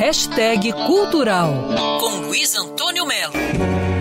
Hashtag Cultural com Luiz Antônio Melo.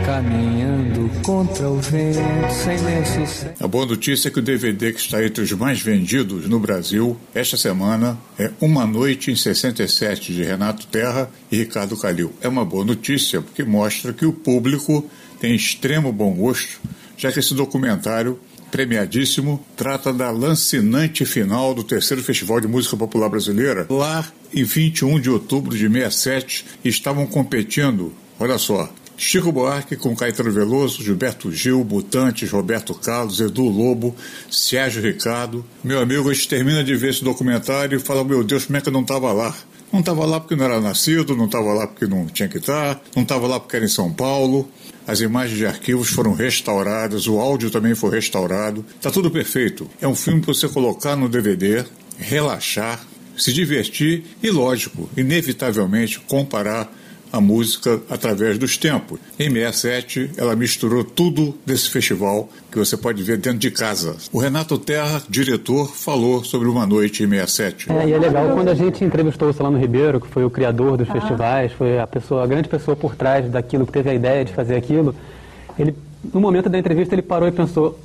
Caminhando contra o vento, sem lenço. A boa notícia é que o DVD que está entre os mais vendidos no Brasil esta semana é Uma Noite em 67 de Renato Terra e Ricardo Calil. É uma boa notícia porque mostra que o público tem extremo bom gosto, já que esse documentário premiadíssimo, trata da lancinante final do terceiro Festival de Música Popular Brasileira. Lá, em 21 de outubro de 67, estavam competindo, olha só, Chico Buarque com Caetano Veloso, Gilberto Gil, Mutantes, Roberto Carlos, Edu Lobo, Sérgio Ricardo. Meu amigo, a gente termina de ver esse documentário e fala, meu Deus, como é que eu não estava lá? Não estava lá porque não era nascido, não estava lá porque não tinha que estar, não estava lá porque era em São Paulo. As imagens de arquivos foram restauradas, o áudio também foi restaurado. Está tudo perfeito. É um filme para você colocar no DVD, relaxar, se divertir e, lógico, inevitavelmente comparar a música através dos tempos. Em 67, ela misturou tudo desse festival que você pode ver dentro de casa. O Renato Terra, diretor, falou sobre Uma Noite em 67. É, e é legal quando a gente entrevistou o Solano Ribeiro, que foi o criador dos ah. festivais, foi a pessoa, a grande pessoa por trás daquilo, que teve a ideia de fazer aquilo. Ele, no momento da entrevista, ele parou e pensou: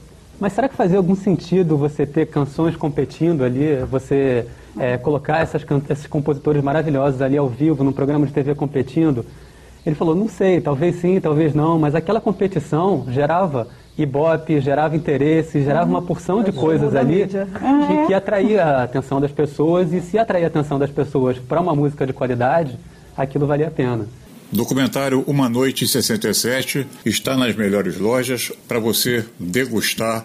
mas será que fazia algum sentido você ter canções competindo ali, você é, colocar essas, esses compositores maravilhosos ali ao vivo, num programa de TV competindo? Ele falou, não sei, talvez sim, talvez não, mas aquela competição gerava ibope, gerava interesse, gerava uma porção de coisas ali que, que atraía a atenção das pessoas e se atrair a atenção das pessoas para uma música de qualidade, aquilo valia a pena. Documentário Uma Noite em 67 está nas melhores lojas para você degustar,